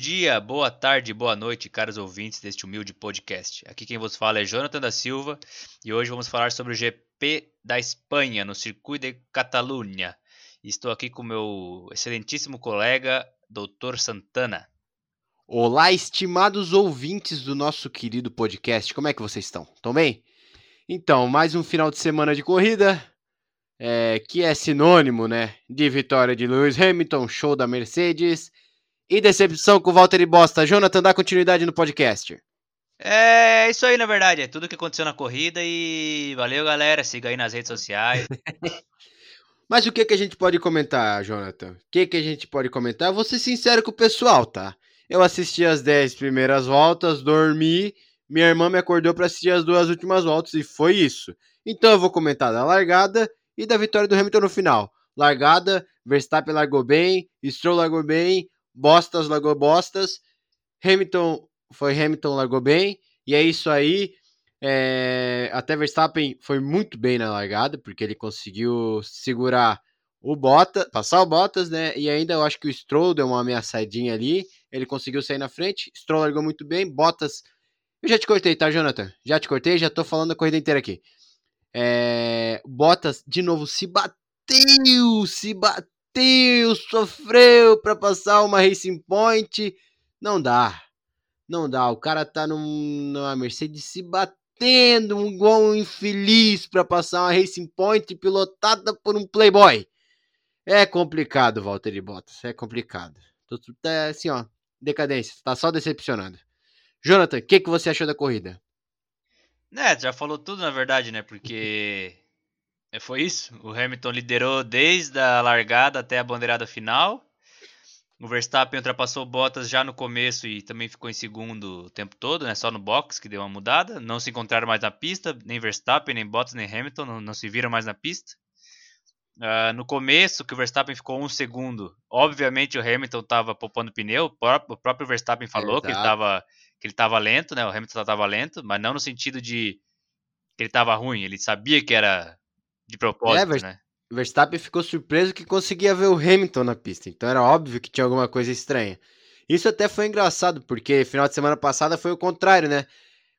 dia, boa tarde, boa noite, caros ouvintes deste humilde podcast. Aqui quem vos fala é Jonathan da Silva e hoje vamos falar sobre o GP da Espanha no Circuito de Catalunha. Estou aqui com meu excelentíssimo colega, Dr. Santana. Olá, estimados ouvintes do nosso querido podcast. Como é que vocês estão? Estão bem? Então, mais um final de semana de corrida, é, que é sinônimo, né, de vitória de Lewis Hamilton, show da Mercedes e decepção com o Valtteri Bosta. Jonathan, dá continuidade no podcast. É isso aí, na verdade. É tudo que aconteceu na corrida e valeu, galera. Siga aí nas redes sociais. Mas o que, que a gente pode comentar, Jonathan? O que, que a gente pode comentar? Eu vou ser sincero com o pessoal, tá? Eu assisti as 10 primeiras voltas, dormi, minha irmã me acordou para assistir as duas últimas voltas e foi isso. Então eu vou comentar da largada e da vitória do Hamilton no final. Largada, Verstappen largou bem, Stroll largou bem, Bostas largou Bostas, Hamilton foi Hamilton largou bem, e é isso aí. É, até Verstappen foi muito bem na largada, porque ele conseguiu segurar o Bottas, passar o Bottas, né? E ainda eu acho que o Stroll deu uma ameaçadinha ali, ele conseguiu sair na frente, Stroll largou muito bem, Bottas. Eu já te cortei, tá, Jonathan? Já te cortei, já tô falando a corrida inteira aqui. É, Bottas de novo se bateu, se bateu bateu, sofreu para passar uma Racing Point. Não dá. Não dá. O cara tá num, numa Mercedes se batendo, um infeliz para passar uma Racing Point pilotada por um Playboy. É complicado, Valtteri Bottas. É complicado. Tá assim, ó. Decadência. Tá só decepcionado. Jonathan, o que, que você achou da corrida? É, já falou tudo na verdade, né? Porque foi isso. O Hamilton liderou desde a largada até a bandeirada final. O Verstappen ultrapassou Bottas já no começo e também ficou em segundo o tempo todo, né? Só no box que deu uma mudada. Não se encontraram mais na pista, nem Verstappen, nem Bottas, nem Hamilton, não, não se viram mais na pista. Uh, no começo, que o Verstappen ficou um segundo, obviamente o Hamilton estava poupando pneu. O próprio, o próprio Verstappen falou Exato. que ele estava que ele estava lento, né? O Hamilton estava lento, mas não no sentido de que ele estava ruim. Ele sabia que era de propósito, é, né? Verstappen ficou surpreso que conseguia ver o Hamilton na pista, então era óbvio que tinha alguma coisa estranha. Isso até foi engraçado, porque final de semana passada foi o contrário, né?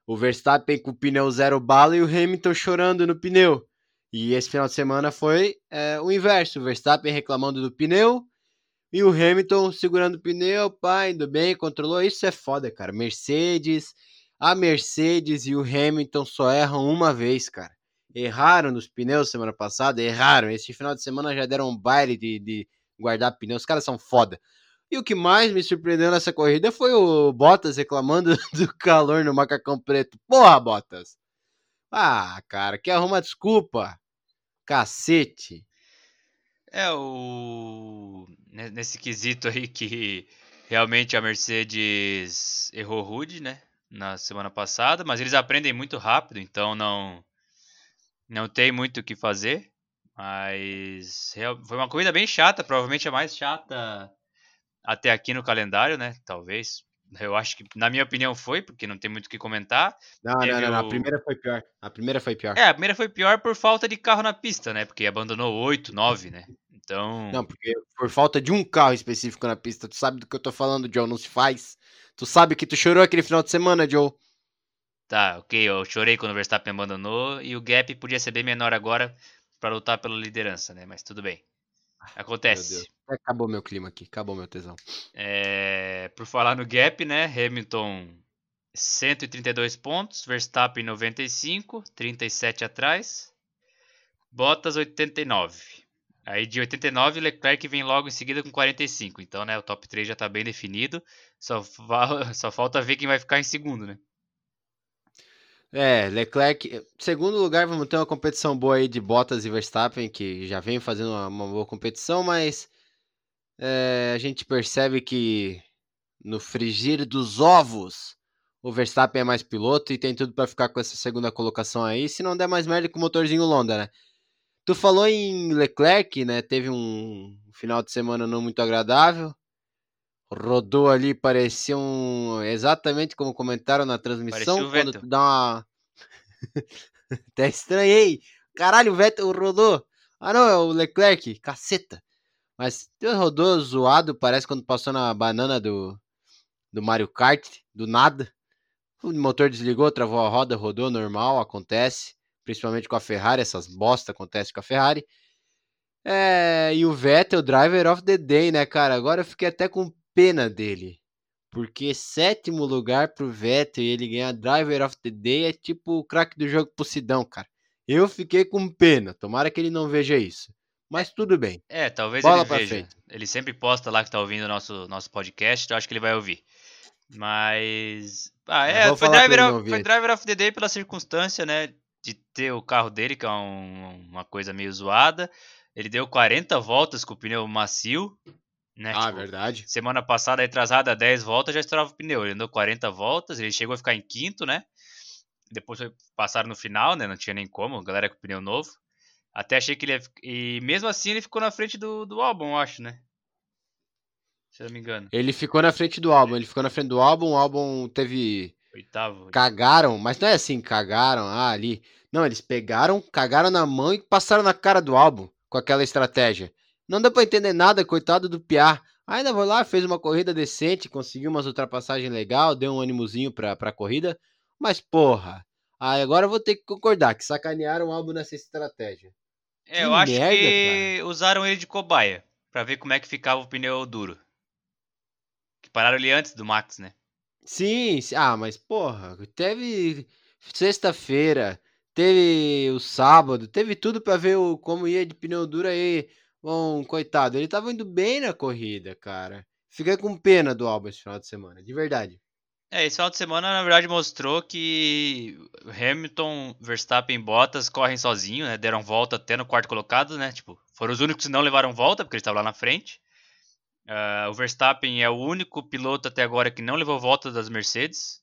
O Verstappen com o pneu zero bala e o Hamilton chorando no pneu. E esse final de semana foi é, o inverso: o Verstappen reclamando do pneu e o Hamilton segurando o pneu, pá, indo bem, controlou. Isso é foda, cara. Mercedes, a Mercedes e o Hamilton só erram uma vez, cara erraram nos pneus semana passada, erraram. Esse final de semana já deram um baile de, de guardar pneus. Os caras são foda. E o que mais me surpreendeu nessa corrida foi o Bottas reclamando do calor no macacão preto. Porra, Bottas! Ah, cara, que arruma desculpa. Cacete. É, o. Nesse quesito aí que realmente a Mercedes errou rude, né? Na semana passada, mas eles aprendem muito rápido, então não não tem muito o que fazer, mas foi uma corrida bem chata, provavelmente a mais chata até aqui no calendário, né? Talvez. Eu acho que, na minha opinião, foi, porque não tem muito o que comentar. Não, não, não, o... a primeira foi pior. A primeira foi pior. É, a primeira foi pior por falta de carro na pista, né? Porque abandonou 8, 9, né? Então. Não, porque por falta de um carro específico na pista. Tu sabe do que eu tô falando, Joe, não se faz. Tu sabe que tu chorou aquele final de semana, Joe. Tá, ok, eu chorei quando o Verstappen abandonou e o gap podia ser bem menor agora para lutar pela liderança, né? Mas tudo bem. Acontece. Meu acabou meu clima aqui, acabou meu tesão. É, por falar no gap, né? Hamilton 132 pontos, Verstappen 95, 37 atrás. Bottas 89. Aí de 89, Leclerc vem logo em seguida com 45. Então, né, o top 3 já está bem definido. Só, só falta ver quem vai ficar em segundo, né? É, Leclerc, segundo lugar, vamos ter uma competição boa aí de Bottas e Verstappen, que já vem fazendo uma, uma boa competição, mas é, a gente percebe que no frigir dos ovos, o Verstappen é mais piloto e tem tudo para ficar com essa segunda colocação aí, se não der mais merda com o motorzinho Londa, né? Tu falou em Leclerc, né? Teve um final de semana não muito agradável. Rodou ali, parecia um. Exatamente como comentaram na transmissão. Quando tu dá uma. Até estranhei. Caralho, o Vettel rodou. Ah, não, é o Leclerc. Caceta. Mas rodou zoado, parece quando passou na banana do. do Mario Kart, do nada. O motor desligou, travou a roda, rodou normal, acontece. Principalmente com a Ferrari, essas bosta acontecem com a Ferrari. É, e o Vettel, driver of the day, né, cara? Agora eu fiquei até com pena dele. Porque sétimo lugar pro Vettel e ele ganhar driver of the day é tipo o craque do jogo pro Sidão, cara. Eu fiquei com pena. Tomara que ele não veja isso. Mas tudo bem. É, talvez Bola ele veja. frente. Ele sempre posta lá que tá ouvindo o nosso, nosso podcast, então eu acho que ele vai ouvir. Mas. Ah, é, foi driver, of, foi driver of the day pela circunstância, né? De ter o carro dele, que é um- uma coisa meio zoada. Ele deu 40 voltas com o pneu macio. Né? Ah, Tipo, verdade. Semana passada, atrasada, 10 voltas, já estourava o pneu. Ele andou 40 voltas, ele chegou a ficar em quinto, né? Depois passaram no final, né? Não tinha nem como, a galera com pneu novo. Até achei que ele ia. E mesmo assim ele ficou na frente do, do álbum, eu acho, né? Se eu não me engano. Ele ficou na frente do álbum. Ele ficou na frente do álbum. O álbum teve. Oitavo. Cagaram, mas não é assim, cagaram ah, ali. Não, eles pegaram, cagaram na mão e passaram na cara do álbum com aquela estratégia. Não deu pra entender nada, coitado do Piar. Ainda foi lá, fez uma corrida decente, conseguiu umas ultrapassagens legal, deu um ânimozinho pra, pra corrida. Mas porra, aí agora eu vou ter que concordar que sacanearam o álbum nessa estratégia. É, que eu acho merda, que usaram ele de cobaia. Pra ver como é que ficava o pneu duro. Que pararam ele antes do Max, né? Sim, ah, mas porra, teve sexta-feira, teve o sábado, teve tudo pra ver o, como ia de pneu duro aí. Bom, coitado, ele tava indo bem na corrida, cara. Fiquei com pena do Albon esse final de semana, de verdade. É, esse final de semana, na verdade, mostrou que Hamilton, Verstappen e Bottas correm sozinhos, né? Deram volta até no quarto colocado, né? Tipo, foram os únicos que não levaram volta, porque eles estavam lá na frente. Ah, o Verstappen é o único piloto até agora que não levou volta das Mercedes.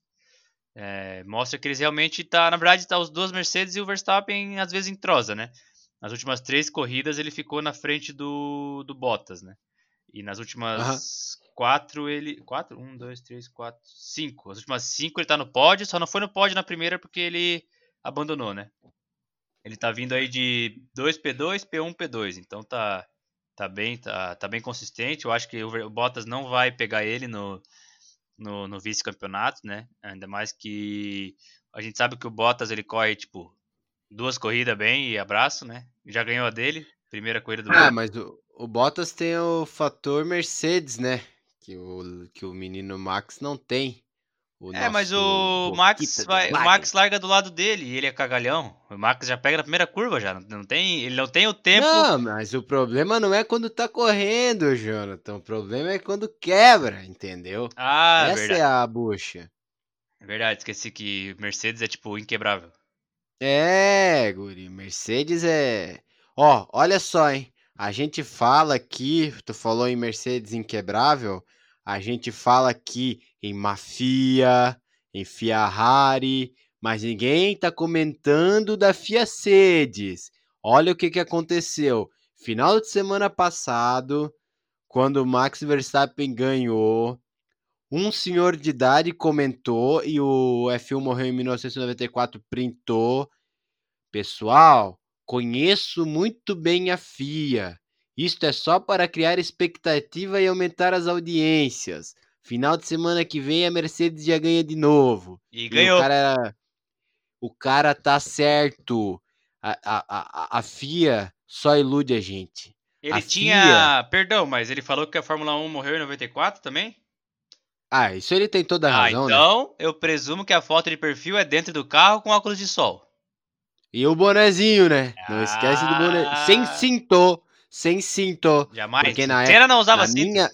É, mostra que eles realmente tá, na verdade, tá os duas Mercedes e o Verstappen às vezes entrosa, né? Nas últimas três corridas ele ficou na frente do, do Bottas, né? E nas últimas quatro ele. Quatro? Um, dois, três, quatro, cinco. As últimas cinco ele tá no pódio, só não foi no pódio na primeira porque ele abandonou, né? Ele tá vindo aí de 2P2, P1, P2. Então tá, tá, bem, tá, tá bem consistente. Eu acho que o Bottas não vai pegar ele no, no, no vice-campeonato, né? Ainda mais que a gente sabe que o Bottas ele corre, tipo, duas corridas bem e abraço, né? Já ganhou a dele, primeira corrida do Ah, ano. mas o, o Bottas tem o fator Mercedes, né? Que o, que o menino Max não tem. O É, mas o Max, vai, o. Max larga do lado dele e ele é cagalhão. O Max já pega na primeira curva já. Não, não tem, ele não tem o tempo. Não, mas o problema não é quando tá correndo, Jonathan. O problema é quando quebra, entendeu? Ah, Essa verdade. é a bucha. É verdade, esqueci que Mercedes é tipo inquebrável. É, guri, Mercedes é. Ó, olha só, hein? A gente fala aqui, tu falou em Mercedes inquebrável, a gente fala aqui em Mafia, em Ferrari, mas ninguém tá comentando da Fiacedes. Olha o que que aconteceu. Final de semana passado, quando o Max Verstappen ganhou, um senhor de idade comentou e o F1 morreu em 1994 printou. Pessoal, conheço muito bem a FIA. Isto é só para criar expectativa e aumentar as audiências. Final de semana que vem a Mercedes já ganha de novo. E E ganhou. o cara, o cara tá certo. A, a, a, a FIA só ilude a gente. Ele a tinha. Perdão, mas ele falou que a Fórmula 1 morreu em 94 também? Ah, isso ele tem toda a Ah, razão, né? então eu presumo que a foto de perfil é dentro do carro com óculos de sol. E o bonezinho, né? Não esquece do boné. Ah. Sem cinto. Sem cinto. Jamais. Porque na Senna não usava Na cinto. minha,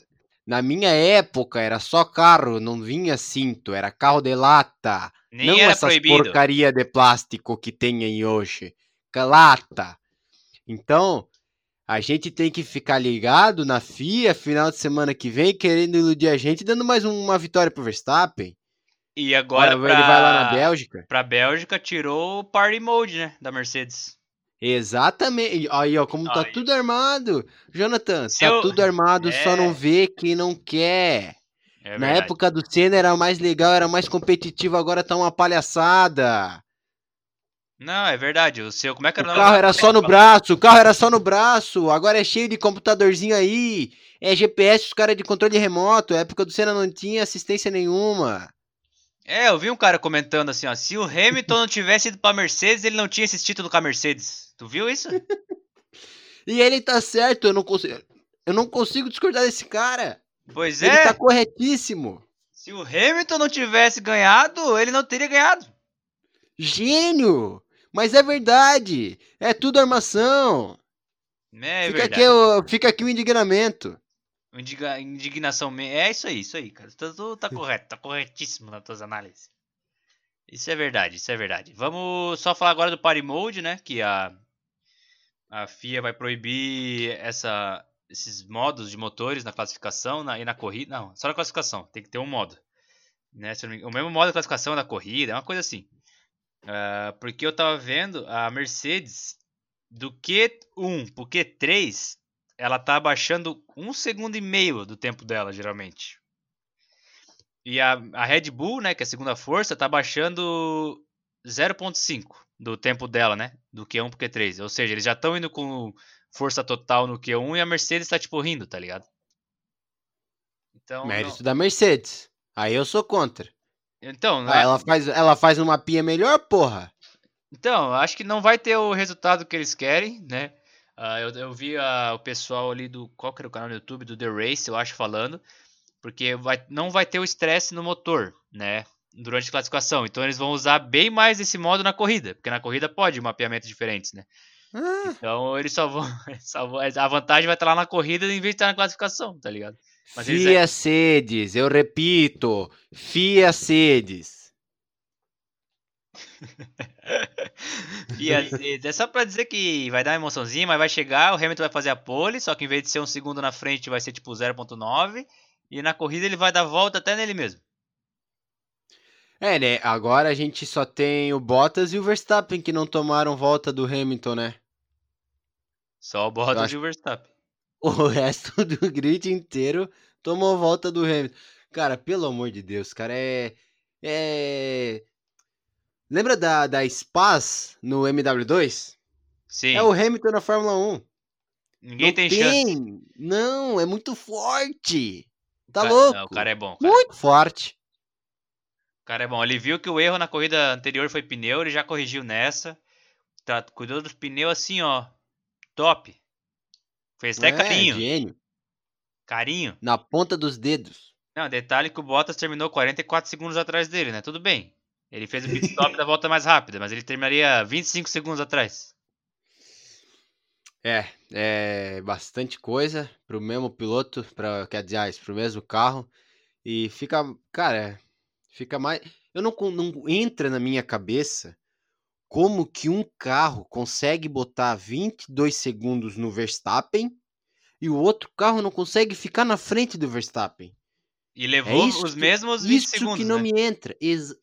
na minha época era só carro, não vinha cinto, era carro de lata. Nem não era essas proibido. porcaria de plástico que tem aí hoje. Lata. Então, a gente tem que ficar ligado na FIA final de semana que vem, querendo iludir a gente, dando mais um- uma vitória pro Verstappen. E agora pra... ele vai lá na Bélgica. pra Bélgica tirou o Party Mode, né? Da Mercedes. Exatamente. Aí, ó, como tá Aí. tudo armado. Jonathan, Se tá eu- tudo armado, só É. não vê quem não quer. É Na época do Senna era mais legal, era mais competitivo, agora tá uma palhaçada. Não, é verdade. O seu, como é que O era carro era só no braço, o carro era só no braço, agora é cheio de computadorzinho aí. É GPS, os caras de controle remoto. época do Senna não tinha assistência nenhuma. É, eu vi um cara comentando assim, ó. Se o Hamilton não tivesse ido pra Mercedes, ele não tinha esse título com a Mercedes. Tu viu isso? E ele tá certo, eu não consigo. Eu não consigo discordar desse cara. Pois Ele é. tá corretíssimo. Se o Hamilton não tivesse ganhado, ele não teria ganhado. Gênio! Mas é verdade. É tudo armação. É, fica, verdade. aqui, o- fica aqui o indignamento. Indiga- Indignação. É isso aí, isso aí, cara. Tu tá correto, tá corretíssimo nas tuas análises. Isso é verdade, isso é verdade. Vamos só falar agora do Party Mode, né? Que a, a FIA vai proibir essa, esses modos de motores na classificação na- e na corrida. Não, só na classificação, tem que ter um modo. Né? O mesmo modo da classificação da corrida, é uma coisa assim. Ah, porque eu tava vendo a Mercedes do Q1 pro Q3 ela tá abaixando um segundo e meio do tempo dela, geralmente. E a, a Red Bull, né, que é a segunda força, tá abaixando 0.5 do tempo dela, né, do Q1 pro Q3. Ou seja, eles já estão indo com força total no Q1 e a Mercedes tá, tipo, rindo, tá ligado? Então, Mérito da Mercedes. Aí eu sou contra. Então, Ah, ela, faz, ela faz uma pia melhor, porra. Então, acho que não vai ter o resultado que eles querem, né? Ah, eu, eu vi ah, o pessoal ali do. Qual que era o canal no YouTube? Do The Race, eu acho, falando. Porque vai, não vai ter o estresse no motor, né? Durante a classificação. Então eles vão usar bem mais esse modo na corrida. Porque na corrida pode mapeamentos diferentes, né? Ah, Então eles só vão. só vão- a vantagem vai estar lá na corrida em vez de estar na classificação, tá ligado? Mas eles Fia sedes, eu repito. Fia sedes. E assim, é só pra dizer que vai dar uma emoçãozinha, mas vai chegar, o Hamilton vai fazer a pole, só que em vez de ser um segundo na frente, vai ser tipo 0.9. E na corrida ele vai dar volta até nele mesmo. É, né? Agora a gente só tem o Bottas e o Verstappen que não tomaram volta do Hamilton, né? Só o Bottas acho- e o Verstappen. O resto do grid inteiro tomou volta do Hamilton. Cara, pelo amor de Deus, cara, é. É. Lembra da, da Spaz no MW2? Sim, É o Hamilton na Fórmula 1. ninguém Não tem, chance. Não, é muito forte. Tá O ca- louco? Não, o cara é bom. Cara. Muito forte. O cara é bom. Ele viu que o erro na corrida anterior foi pneu, ele já corrigiu nessa. Tá, cuidou dos pneus assim, ó. Top. Fez até é, carinho. gênio. Carinho. Na ponta dos dedos. Não, detalhe que o Bottas terminou 44 segundos atrás dele, né? Tudo bem. Ele fez o pit stop da volta mais rápida, mas ele terminaria 25 segundos atrás. É, é bastante coisa pro mesmo piloto, para quer dizer, ah, pro mesmo carro e fica, cara, fica mais, eu não não entra na minha cabeça como que um carro consegue botar 22 segundos no Verstappen e o outro carro não consegue ficar na frente do Verstappen. E levou isso os que- mesmos 20 Isso segundos, que não né? me entra.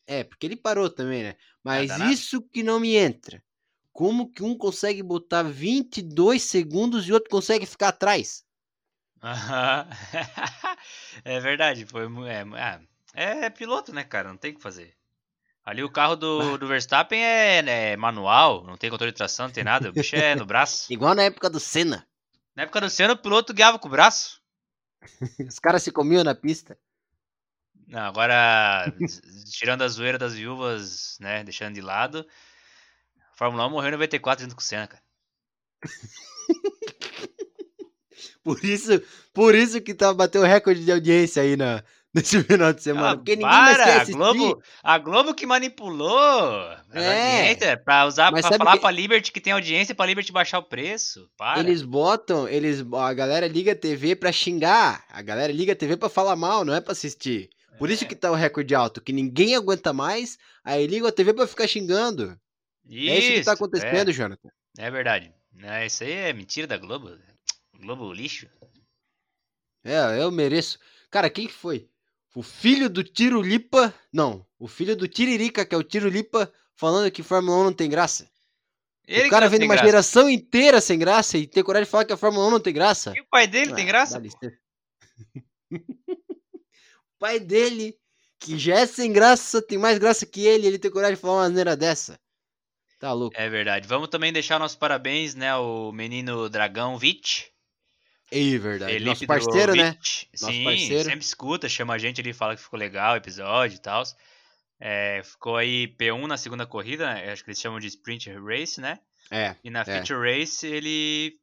É, porque ele parou também, né? Mas isso que não me entra. Como que um consegue botar 22 segundos e outro consegue ficar atrás? É verdade, foi é, ah, é piloto, né, cara? Não tem o que fazer. Ali o carro do, do Verstappen é, né, manual, não tem controle de tração, não tem nada. O bicho é no braço. Igual na época do Senna. Na época do Senna, o piloto guiava com o braço. Os caras se comiam na pista. Não, agora, tirando a zoeira das viúvas, né, deixando de lado, a Fórmula 1 morreu em 94 junto com o Senna, cara. Por isso, por isso que tá bateu o recorde de audiência aí na, nesse final de semana. Ah, porque ninguém mais para, quer a. Globo, a Globo que manipulou a É. pra usar Mas pra sabe falar que- pra Liberty que tem audiência pra Liberty baixar o preço. Para. Eles botam, eles, a galera liga a TV pra xingar. A galera liga a TV pra falar mal, não é pra assistir. Por isso É. que tá o recorde alto, que ninguém aguenta mais, aí liga a TV pra ficar xingando. é isso que tá acontecendo, Jonathan. É, é verdade. É, isso aí é mentira da Globo. Globo lixo. É, eu mereço. Cara, quem que foi? O filho do Tirulipa. Não, o filho do Tiririca, que é o Tirulipa, falando que Fórmula 1 não tem graça. Ele o cara vem tem uma graça. geração inteira sem graça e tem coragem de falar que a Fórmula 1 não tem graça. E o pai dele tem Ah, graça? dá licença. o pai dele, que já é sem graça, tem mais graça que ele, ele tem coragem de falar uma maneira dessa. Tá louco. É verdade. Vamos também deixar nossos parabéns, né, ao menino Dragão Vich. É verdade. Felipe Nosso parceiro, né? Nosso Sim, parceiro. sempre escuta, chama a gente ali, fala que ficou legal o episódio e tal. É, ficou aí P1 na segunda corrida, né, acho que eles chamam de Sprint Race, né? É. E na É. Feature Race ele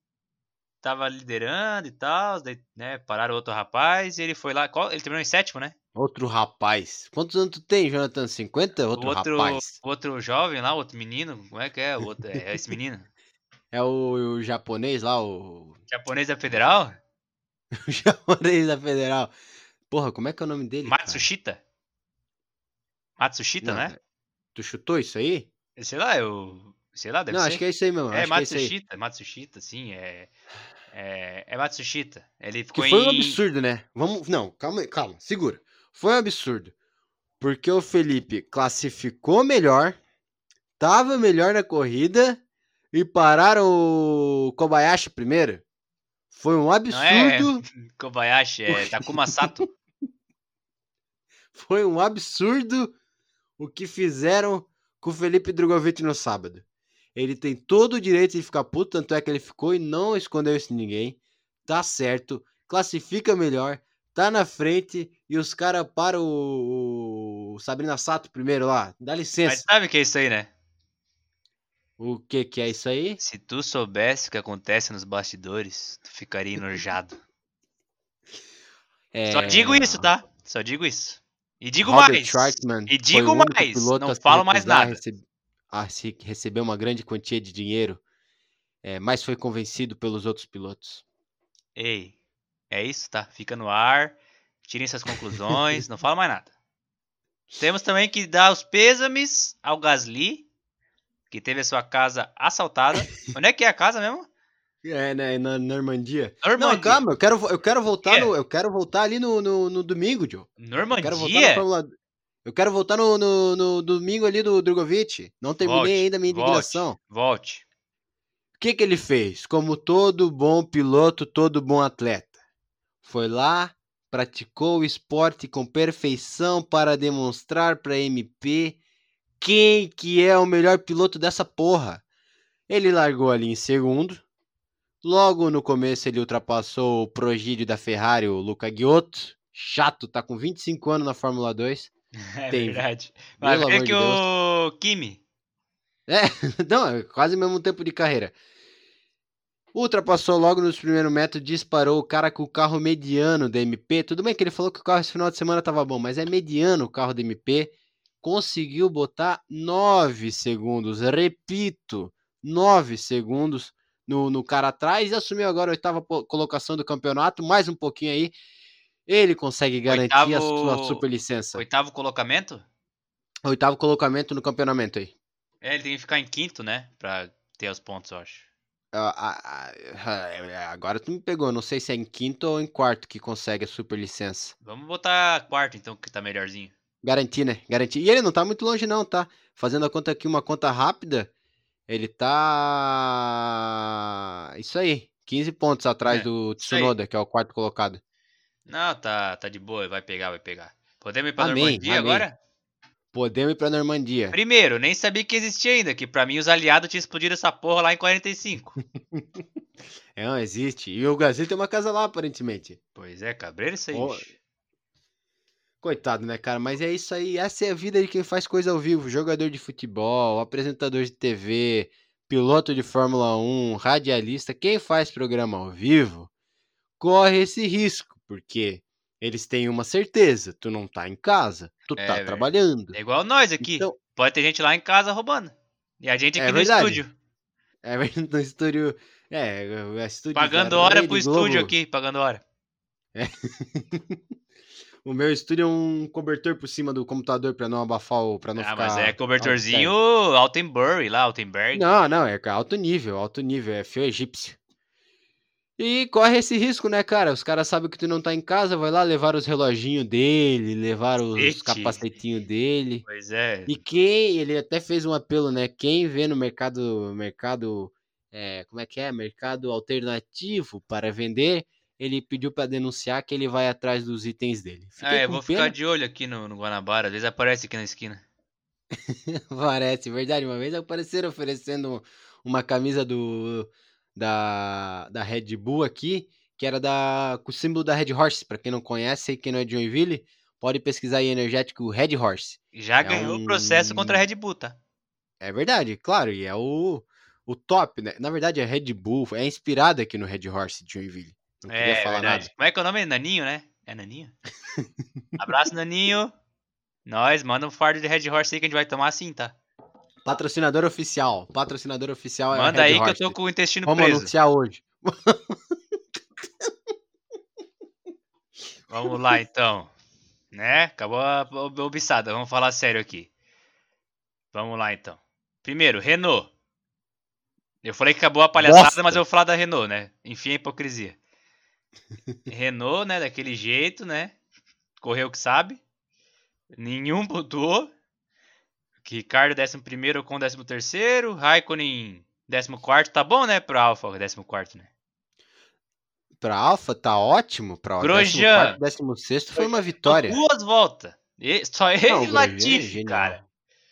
tava liderando e tal, daí, né, pararam outro rapaz e ele foi lá, qual- ele terminou em sétimo, né? Outro rapaz. Quantos anos tu tem, Jonathan? 50? Outro, outro, rapaz. outro jovem lá, outro menino, como é que é? Outro, é esse menino? É o, o japonês lá, o, Japonês da Federal? o japonês da Federal. Porra, como é que é o nome dele? cara? Matsushita? Matsushita, Não, né? Tu chutou isso aí? Sei lá, eu. Sei lá, deve Não, ser. acho que é isso aí mesmo. É acho é isso aí. Matsushita, Matsushita, sim, é. É, é Matsushita. Ele ficou Que foi um em. absurdo, né? Vamos, não, calma, aí, calma, segura. Foi um absurdo. Porque o Felipe classificou melhor, tava melhor na corrida e pararam o Kobayashi primeiro. Foi um Não é absurdo, Kobayashi, é Takuma Sato. foi um absurdo o que fizeram com o Felipe Drogovic no sábado. Ele tem todo o direito de ficar puto, tanto é que ele ficou e não escondeu isso de ninguém. Tá certo, classifica melhor, tá na frente e os caras param o, o Sabrina Sato primeiro lá. Dá Mas licença. sabe o que é isso aí, né? O que que é isso aí? Se tu soubesse o que acontece nos bastidores, tu ficaria enojado. É... Só digo isso, tá? Só digo isso. E digo Robert mais. Trautmann E digo mais, não falo mais nada. A se receber uma grande quantia de dinheiro, é, mas foi convencido pelos outros pilotos. Ei, é isso, tá? Fica no ar. Tirem suas conclusões. não falo mais nada. Temos também que dar os pêsames ao Gasly, que teve a sua casa assaltada. Onde é que é a casa mesmo? É, né? Na Normandia. Normandia. Não, calma, eu quero, eu quero voltar no, eu quero voltar ali no, no, no domingo, Joe. Eu quero voltar Normandia? Fórmula Eu quero voltar no, no, no domingo ali do Drogovic. Não terminei Volte, ainda a minha indignação. Volte. O que, que ele fez? Como todo bom piloto, todo bom atleta. Foi lá, praticou o esporte com perfeição para demonstrar para a MP quem que é o melhor piloto dessa porra. Ele largou ali em segundo. Logo no começo ele ultrapassou o progídio da Ferrari, o Luca Ghiotto. Chato, tá com 25 anos na Fórmula 2. É Tem. verdade. Ver amor que de o Kimi. Não, é quase o mesmo tempo de carreira. Ultrapassou logo nos primeiros metros, disparou o cara com o carro mediano da MP. Tudo bem que ele falou que o carro esse final de semana tava bom, mas é mediano o carro da MP. Conseguiu botar 9 segundos, repito, 9 segundos no, no cara atrás e assumiu agora a oitava colocação do campeonato. Mais um pouquinho aí, ele consegue garantir a sua Oitavo- superlicença. Oitavo colocamento? Oitavo colocamento no campeonato aí. É, ele tem que ficar em quinto, né? Pra ter os pontos, eu acho. Ah, ah, ah, Agora tu me pegou, não sei se é em quinto ou em quarto que consegue a superlicença. Vamos botar quarto, então, que tá melhorzinho. Garantir, né? Garantir. E ele não tá muito longe, não, tá? Fazendo a conta aqui, uma conta rápida, ele tá. Isso aí, 15 pontos atrás É, do. Tsunoda, que é o quarto colocado. Não, tá, tá de boa, vai pegar, vai pegar. Podemos ir pra Amém, Normandia amém. agora? Podemos ir pra Normandia. Primeiro, nem sabia que existia ainda, que pra mim os aliados tinham explodido essa porra lá em 45. É, não, existe. E o Gasly tem uma casa lá, aparentemente. pois é, cabreiro isso aí. Bicho. Coitado, né, cara? Mas é isso aí. Essa é a vida de quem faz coisa ao vivo. Jogador de futebol, apresentador de TV, piloto de Fórmula 1, radialista. Quem faz programa ao vivo corre esse risco, porque eles têm uma certeza. Tu não tá em casa, tu É, tá velho. trabalhando. É igual nós aqui. Então- Pode ter gente lá em casa roubando. E a gente É aqui no verdade. estúdio. É no estúdio. É, é estúdio Pagando hora pro estúdio Globo. aqui, pagando hora. O meu estúdio é um cobertor por cima do computador pra não abafar o. Pra não ah, ficar mas é cobertorzinho Altenbury lá, Altenberg. Não, não, é alto nível, alto nível, é fio egípcio. E corre esse risco, né, cara? Os caras sabem que tu não tá em casa, vai lá levar os reloginhos dele, levar os Ete. capacetinhos dele. Pois é. E quem, ele até fez um apelo, né? Quem vê no mercado, mercado, é, como é que é? Mercado alternativo para vender, ele pediu pra denunciar que ele vai atrás dos itens dele. Ah, eu vou pena. ficar de olho aqui no, no Guanabara. Às vezes aparece aqui na esquina. Parece, verdade. Uma vez apareceram oferecendo uma camisa do da, da Red Bull aqui, que era da, com o símbolo da Red Horse. Pra quem não conhece e quem não é de Joinville, pode pesquisar aí energético Red Horse. Já É ganhou o um- processo contra a Red Bull, tá? É verdade, claro, e é o, o top, né? Na verdade, a Red Bull é inspirada aqui no Red Horse de Joinville. Não queria É, falar verdade. nada. Como é que é o nome? Naninho, né? É Naninho? Abraço, Naninho. Nós, manda um fardo de Red Horse aí que a gente vai tomar assim, tá? Patrocinador oficial. Patrocinador oficial é Manda Red aí que eu Horse. tô com o intestino Vamos preso. anunciar hoje. Vamos lá, então. Né? Acabou a obiçada. Vamos falar sério aqui. Vamos lá, então. Primeiro, Renault. Eu falei que acabou a palhaçada, Bosta. mas eu vou falar da Renault, né? Enfim, a hipocrisia. Renault, né? Daquele jeito, né? Correu o que sabe. Nenhum pontuou. Ricardo 11 com 13. Raikkonen 14. Tá bom, né? Pro Alfa, 14, né? Pra Alfa tá ótimo. Pra Grosjean. 16 foi uma vitória. Duas voltas. Só ele Não, e é Latifi, genial. cara.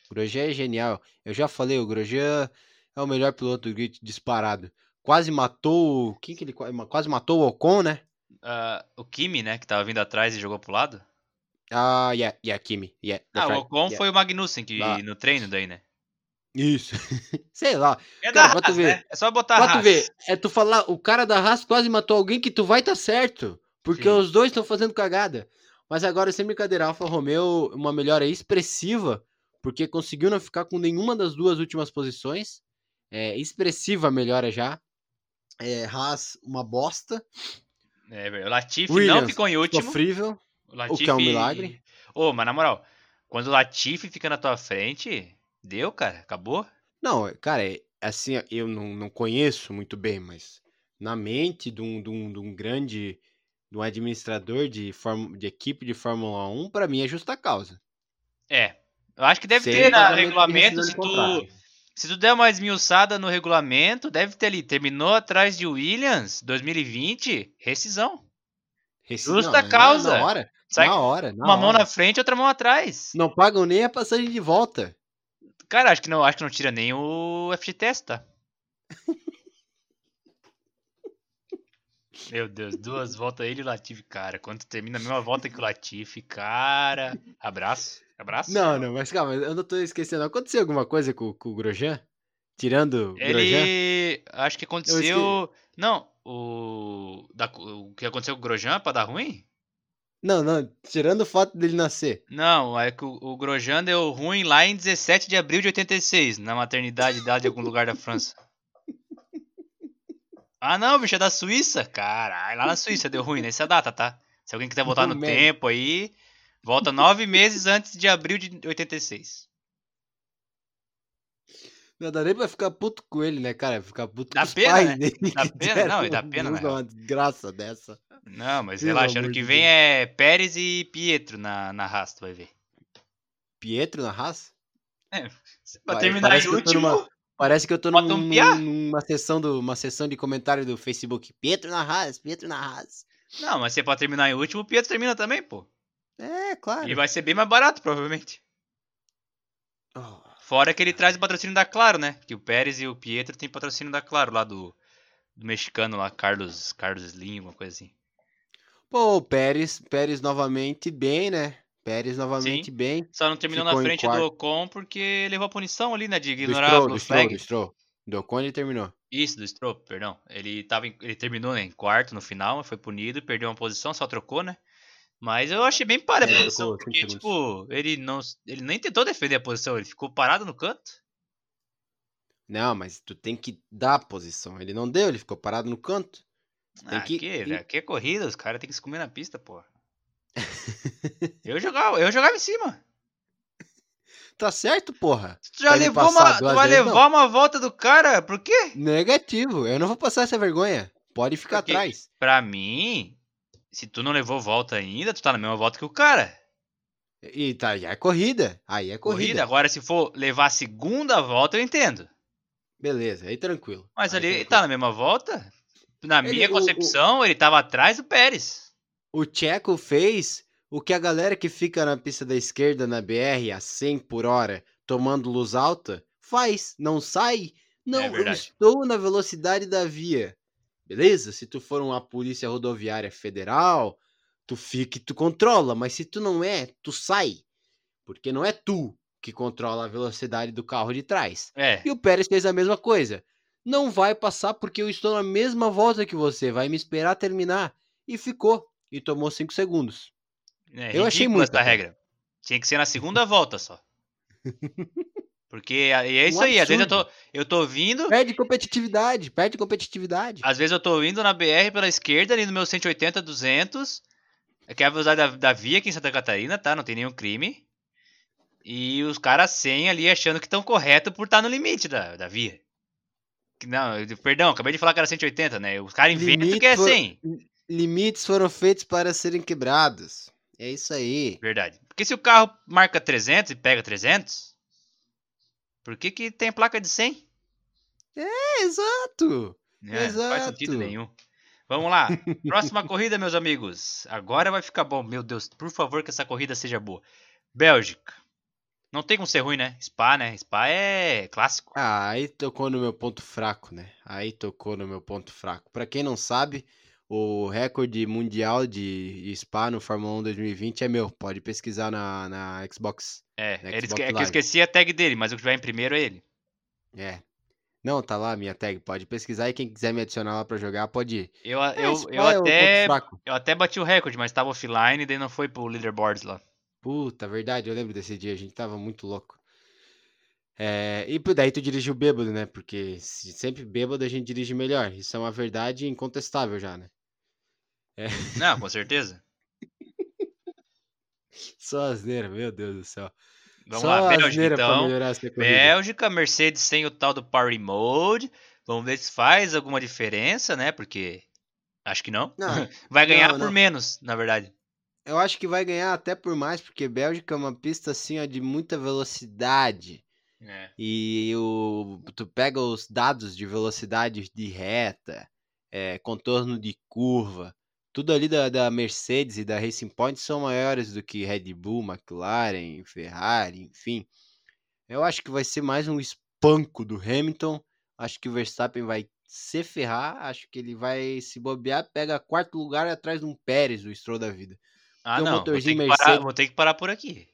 O Grosjean é genial. Eu já falei, o Grosjean é o melhor piloto do grid disparado. Quase matou. o- Quem que ele qua- quase matou o Ocon, né? Ah, o Kimi, né? Que tava vindo atrás e jogou pro lado. Ah, yeah, yeah, Kimi. Yeah, Ah, o Ocon yeah. foi o Magnussen que Ah. no treino daí, né? Isso. Sei lá. É Cara, pra tu ver. né? É só botar Pra tu Haas. ver, é tu falar, o cara da Haas quase matou alguém que tu vai tá certo. Porque Sim. os dois estão fazendo cagada. Mas agora, sem brincadeira, Alfa Romeo, uma melhora expressiva, porque conseguiu não ficar com nenhuma das duas últimas posições. É, expressiva a melhora já. É, Haas, uma bosta. É, velho, o Latifi não Williams, ficou em último. Sofrível. O, Latifi... que é um milagre. Ô, mas na moral, quando o Latifi fica na tua frente, deu, cara. Acabou. Não, cara, é, assim, eu não, não conheço muito bem, mas na mente de um, de um, de um grande, de um administrador de, form, de equipe de Fórmula 1, pra mim é justa causa. É. Eu acho que deve Sem ter na pagamento de regulamento, se tu. Se tu der uma esmiuçada no regulamento, deve ter ali, terminou atrás de Williams, 2020, rescisão. Rescisão, Justa né? causa. Na hora, Sai na hora, na uma mão hora. na frente outra mão atrás. Não pagam nem a passagem de volta. Cara, acho que não, acho que não tira nem o FGTS, tá? Meu Deus, duas voltas ele e o Latifi, cara. Quando termina a mesma volta que o Latifi, cara. Abraço. Abraço. Não, não, mas calma, eu não tô esquecendo. Aconteceu alguma coisa com, com o Grosjean? Tirando o Grosjean? Ele. Acho que aconteceu. Não, o. da- o que aconteceu com o Grosjean pra dar ruim? Não, não, tirando o fato dele nascer. Não, é que o, o Grosjean deu ruim lá em 17 de abril de 86, na maternidade de algum lugar da França. Ah não, bicho, é da Suíça? Caralho, lá na Suíça deu ruim nessa data, tá? Se alguém quiser voltar no tempo aí, volta nove meses antes de abril de 86. Não dá nem pra ficar puto com ele, né, cara? Ficar puto Dá com pena, pais né? dele. Dá que pena, não, e dá pena, a uma desgraça dessa. Não, mas Pelo relaxa, ano que vem Deus. é Pérez e Pietro na, na Haas, tu vai ver. Pietro na Haas? Pra Vai, terminar em último, numa- Parece que eu tô num, um numa sessão do, uma sessão de comentário do Facebook. Pietro na Haas, Pietro na Haas. Não, mas se é pra terminar em último, o Pietro termina também, pô. É, claro. E vai ser bem mais barato, provavelmente. Oh, Fora que ele traz o patrocínio da Claro, né? Que o Pérez e o Pietro tem patrocínio da Claro, lá do, do mexicano lá, Carlos, Carlos Slim, alguma coisa assim. Pô, o Pérez, Pérez novamente bem, né? Pérez novamente Sim. bem. Só não terminou Ficou na frente do Ocon porque levou a punição ali, né? De Do ignorar Stroll, a do blue Stroll, flag. do Stroll. Do Ocon ele terminou. Isso, do Stroll, perdão. Ele, tava em- ele terminou né, em quarto no final, foi punido, perdeu uma posição, só trocou, né? Mas eu achei bem parada a É, posição, porque, tipo, ele não. Ele nem tentou defender a posição, ele ficou parado no canto. Não, mas tu tem que dar a posição. Ele não deu, ele ficou parado no canto. Tem ah, que- aqui, aqui é corrida, os caras tem que se comer na pista, pô. eu jogava, eu jogava em cima. Tá certo, porra. Tu já Vai me levou uma. Vai vezes, levar uma volta do cara, por quê? Negativo. Eu não vou passar essa vergonha. Pode ficar Porque- atrás. Pra mim, se tu não levou volta ainda, tu tá na mesma volta que o cara. E tá, aí é corrida. Aí é Corrida. corrida. Agora, se for levar a segunda volta, eu entendo. Beleza, aí tranquilo. Mas Aí ali ele tranquilo. tá na mesma volta. Na Ele- minha o- o- concepção, ele tava atrás do Pérez. O Checo fez o que a galera que fica na pista da esquerda na BR a 100 por hora tomando luz alta, faz, não sai. Não, eu verdade. estou na velocidade da via. Beleza? Se tu for uma polícia rodoviária federal, tu fica e tu controla, mas se tu não é, tu sai. Porque não é tu que controla a velocidade do carro de trás. É, E o Pérez fez a mesma coisa. Não vai passar porque eu estou na mesma volta que você, vai me esperar terminar. E ficou. E tomou 5 segundos. é Eu achei muito essa regra. Tinha que ser na segunda volta só. Porque é isso Um aí, às vezes eu tô, eu tô vindo, Perde competitividade, perde competitividade. às vezes eu tô vindo na BR pela esquerda, ali no meu 180, 200, que é a velocidade da, da via aqui em Santa Catarina, tá? Não tem nenhum crime. E os caras 100 ali achando que estão correto por estar no limite da, da via. Não, eu- perdão, acabei de falar que era 180, né? Os caras inventam que é for- 100. Limites foram feitos para serem quebrados. É isso aí. Verdade. Porque se o carro marca 300 e pega 300, por que que tem placa de 100? É, exato. É, Não faz sentido Exato. nenhum. Vamos lá. Próxima corrida, meus amigos. Agora vai ficar bom. Meu Deus, por favor que essa corrida seja boa. Bélgica. Não tem como ser ruim, né? Spa, né? Spa é clássico. Ah, aí tocou no meu ponto fraco, né? Aí tocou no meu ponto fraco. Pra quem não sabe, o recorde mundial de Spa no Fórmula 1 2020 é meu. Pode pesquisar na, na Xbox. É, Xbox ele esque- é que eu esqueci a tag dele, mas o que vai em primeiro é ele. É. Não, tá lá a minha tag. Pode pesquisar e quem quiser me adicionar lá pra jogar, pode ir. Eu, É, eu, eu, é até, fraco. eu até bati o recorde, mas tava offline e daí não foi pro leaderboards lá. Puta, verdade, eu lembro desse dia, a gente tava muito louco. É, e daí tu dirigiu bêbado, né? Porque se- sempre bêbado a gente dirige melhor. Isso é uma verdade incontestável já, né? Não, com certeza. Só asneira, meu Deus do céu. Vamos Só lá, Bélgica então. Bélgica, Mercedes sem o tal do Party Mode. Vamos ver se faz alguma diferença, né? Porque acho que não. Não, Vai ganhar não, por não. menos, na verdade. eu acho que vai ganhar até por mais, porque Bélgica é uma pista assim, ó, de muita velocidade. É. E o, tu pega os dados de velocidade de reta, é, contorno de curva, tudo ali da, da Mercedes e da Racing Point são maiores do que Red Bull, McLaren, Ferrari, enfim. Eu acho que vai ser mais um espanco do Hamilton. Acho que o Verstappen vai se ferrar. Acho que ele vai se bobear, pega quarto lugar atrás de um Pérez, o Stroll da vida. Ah, Tem um não. Vou ter, que parar, Mercedes. vou ter que parar por aqui.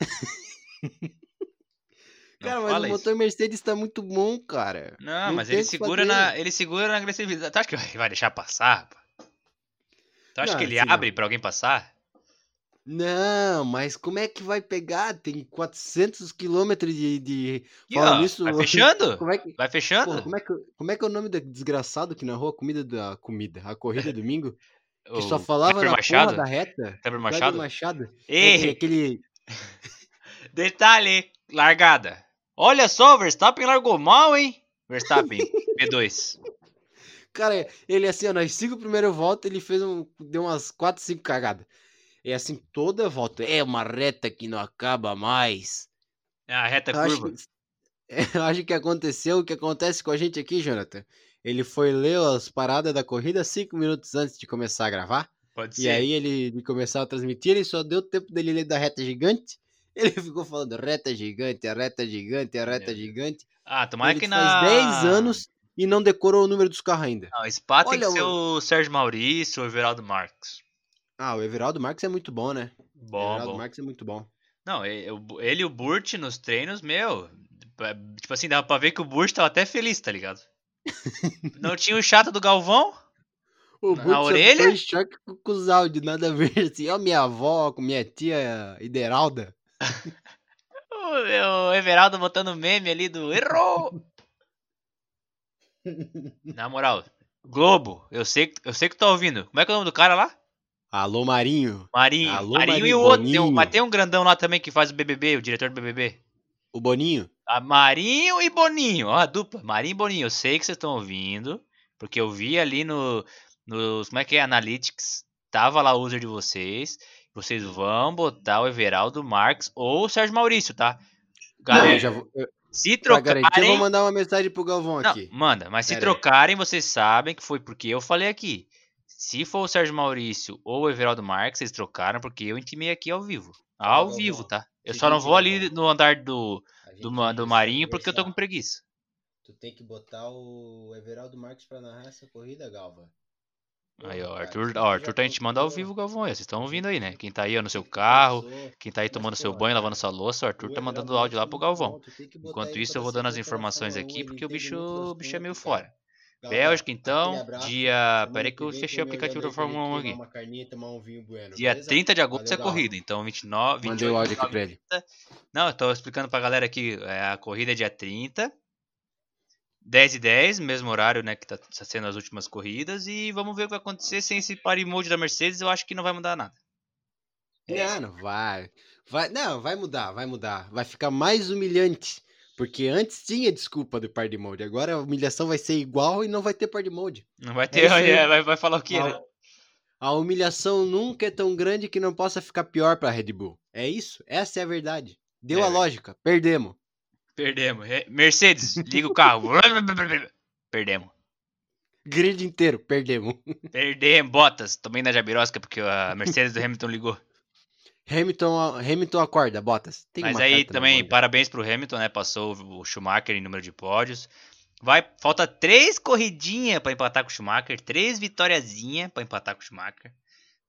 Cara, mas o isso. motor Mercedes tá muito bom, cara. Não, não mas ele segura, fazer. na, ele segura na agressividade. Tu acha que vai- deixar passar? pô? Tu acha Não, que ele assim abre pra alguém passar? Não, mas como é que vai pegar? Tem 400 quilômetros de, de... Falando ó, nisso, vai fechando? Como é que... Vai fechando? Porra, como é que, como é que é o nome da desgraçado que narrou a comida da comida, a corrida domingo, que só falava Kleber na Machado? da reta? Kleber Kleber Machado? Machado. É, Ei, aquele detalhe, largada. Olha só, Verstappen largou mal, hein? Verstappen, P2. Cara, ele assim, ó, nas cinco primeiras voltas ele fez um deu umas 4, 5 cagadas. E assim toda volta, é uma reta que não acaba mais. É a reta Eu acho curva. que, eu acho que aconteceu o que acontece com a gente aqui, Jonathan. Ele foi ler as paradas da corrida cinco minutos antes de começar a gravar. Pode E ser. aí ele de começar a transmitir, ele só deu tempo dele ler da reta gigante. Ele ficou falando reta gigante, a reta gigante, a reta Deus. gigante. Ah, tomara ele que faz na... 10 anos e não decorou o número dos carros ainda. Não, Spa tem que Olha, ser o Sérgio Maurício ou o Everaldo Marques. Ah, o Everaldo Marques é muito bom, né? o Bom, Everaldo bom. Marques é muito bom. Não, o- ele e o Burt nos treinos, meu. é, Tipo assim, dava pra ver que o Burt tava até feliz, tá ligado? Não tinha o chato do Galvão? O Na orelha? em choque com, com os áudios, nada a ver. Assim, ó, minha avó, com minha tia Ideralda. O, o Everaldo botando meme ali do errou! Na moral, Globo, eu sei, que- eu sei que tu tá ouvindo. Como é que é o nome do cara lá? Alô, Marinho. Marinho. Alô, Marinho e Marinho o outro. Tem um, mas tem um grandão lá também que faz o BBB, o diretor do BBB. O Boninho. Ah, Marinho e Boninho, ó, a dupla. Marinho e Boninho, eu sei que vocês estão ouvindo, porque eu vi ali no, nos, como é que é, Analytics, tava lá o user de vocês, vocês vão botar o Everaldo Marques ou o Sérgio Maurício, tá? Não, Galera, eu já vou, eu, se pra garantir, eu vou trocarem... mandar uma mensagem pro Galvão Não, aqui. manda, mas se Pera aí. trocarem, vocês sabem que foi porque eu falei aqui. Se for o Sérgio Maurício ou o Everaldo Marques, vocês trocaram, porque eu intimei aqui ao vivo. Ao Tá vivo, tá? Eu só não vou ali no andar do, do, do Marinho porque eu tô com preguiça. Tu tem que botar o Everaldo Marques pra narrar essa corrida, Galva. Aí, ó, Arthur, ó, Arthur tá intimando ao conversou, vivo o Galvão aí. Vocês estão a ouvindo gente- aí, né? a gente- Quem tá aí ó, no seu a gente carro, quem tá aí tomando seu banho, cara, lavando sua louça, o Arthur O tá mandando Everaldo áudio lá pro é Galvão. Enquanto isso, eu vou dando as informações a aqui, porque o bicho, o bicho é meio fora. Galva, Bélgica, então, dia. Semana Pera aí que eu fechei o aplicativo da Fórmula 1 gente aqui. Dia beleza? 30 de agosto é a corrida, então 29, Mandei o 28, áudio aqui 29, pra ele. 30. Não, eu tô explicando pra galera aqui, é, a corrida é dia 30. 10 e 10, mesmo horário, né, que tá tá sendo as últimas corridas. E vamos ver o que vai acontecer sem esse party mode da Mercedes. Eu acho que não vai mudar nada. Não, não vai. vai. Não, vai mudar, vai mudar. Vai ficar mais humilhante. Porque antes tinha desculpa do par de mode. Agora a humilhação vai ser igual e não vai ter par de mode. Não vai É ter. aí. é, vai, vai falar o quê, né? A, a humilhação nunca é tão grande que não possa ficar pior pra Red Bull. É isso. Essa é a verdade. Deu É, a velho. lógica. Perdemos. Perdemos. Mercedes, liga o carro. Perdemos. Grid inteiro. Perdemos. Perdemos. Bottas, também na Jabirosca, porque a Mercedes do Hamilton ligou. Hamilton, Hamilton acorda, Bottas. Tem Mas aí também, parabéns pro Hamilton, né? Passou o Schumacher em número de pódios. Vai, falta três corridinhas pra empatar com o Schumacher, três vitóriazinhas pra empatar com o Schumacher.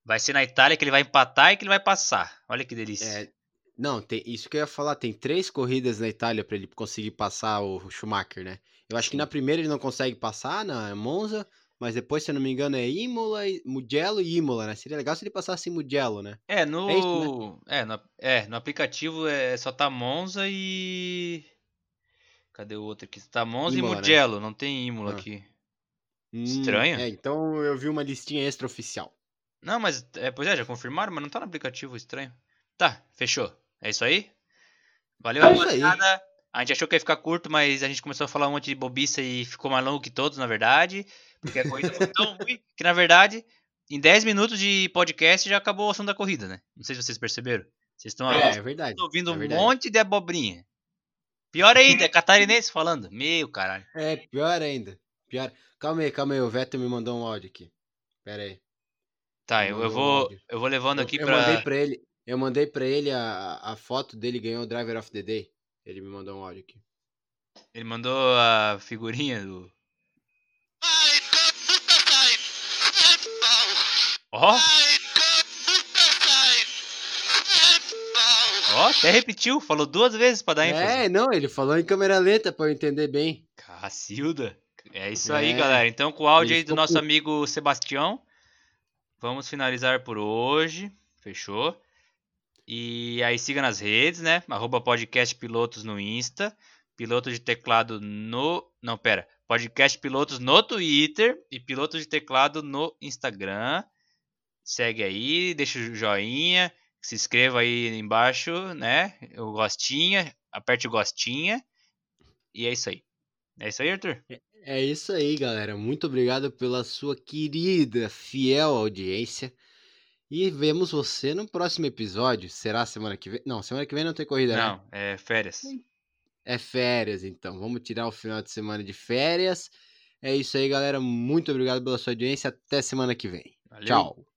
Vai ser na Itália que ele vai empatar e que ele vai passar. Olha que delícia. É, não, tem, isso que eu ia falar. Tem três corridas na Itália pra ele conseguir passar o Schumacher, né? Eu acho que na primeira ele não consegue passar, na Monza. Mas depois, se eu não me engano, é Imola, Mugello e Imola, né? Seria legal se ele passasse em Mugello, né? É, no. É isso, É, no, é, no aplicativo é só tá Monza e. Cadê o outro aqui? Tá Monza Imola, e né? Mugello, não tem Imola Ah. aqui. Hum, Estranho. É, então eu vi uma listinha extraoficial. Não, mas. É, pois é, já confirmaram, mas não tá no aplicativo, estranho. Tá, fechou. É isso aí? Valeu, É rapaziada. A gente achou que ia ficar curto, mas a gente começou a falar um monte de bobiça e ficou mais longo que todos, na verdade. Porque a corrida foi tão ruim que, na verdade, em 10 minutos de podcast já acabou o assunto da corrida, né? Não sei se vocês perceberam. Vocês estão É, é verdade. ouvindo é um verdade. monte de abobrinha. Pior ainda, é catarinense falando. Meu caralho. É, pior ainda. Pior. Calma aí, calma aí. O Veto me mandou um áudio aqui. Pera aí. Tá, eu, eu vou, eu vou levando aqui eu, eu pra. mandei pra ele. Eu mandei pra ele a, a foto dele ganhou o Driver of the Day. Ele me mandou um áudio aqui. Ele mandou a figurinha do. Ó, ó, até repetiu, falou duas vezes pra dar ênfase. É, não, ele falou em câmera lenta pra eu entender bem. Cacilda. É isso aí, É, galera. Então, com o áudio ele aí do ficou nosso amigo Sebastião, vamos finalizar por hoje. Fechou? E aí siga nas redes, né? Arroba podcast pilotos no Insta, piloto de teclado no. Não, pera. Podcast pilotos no Twitter e piloto de teclado no Instagram. Segue aí, deixa o joinha, se inscreva aí embaixo, né? O gostinha, aperte o gostinha. E é isso aí. É isso aí, Arthur? É isso aí, galera. Muito obrigado pela sua querida, fiel audiência. E vemos você no próximo episódio. Será semana que vem? Não, semana que vem não tem corrida, né? Não, é férias. É férias, então. Vamos tirar o final de semana de férias. É isso aí, galera. Muito obrigado pela sua audiência. Até semana que vem. Valeu. Tchau.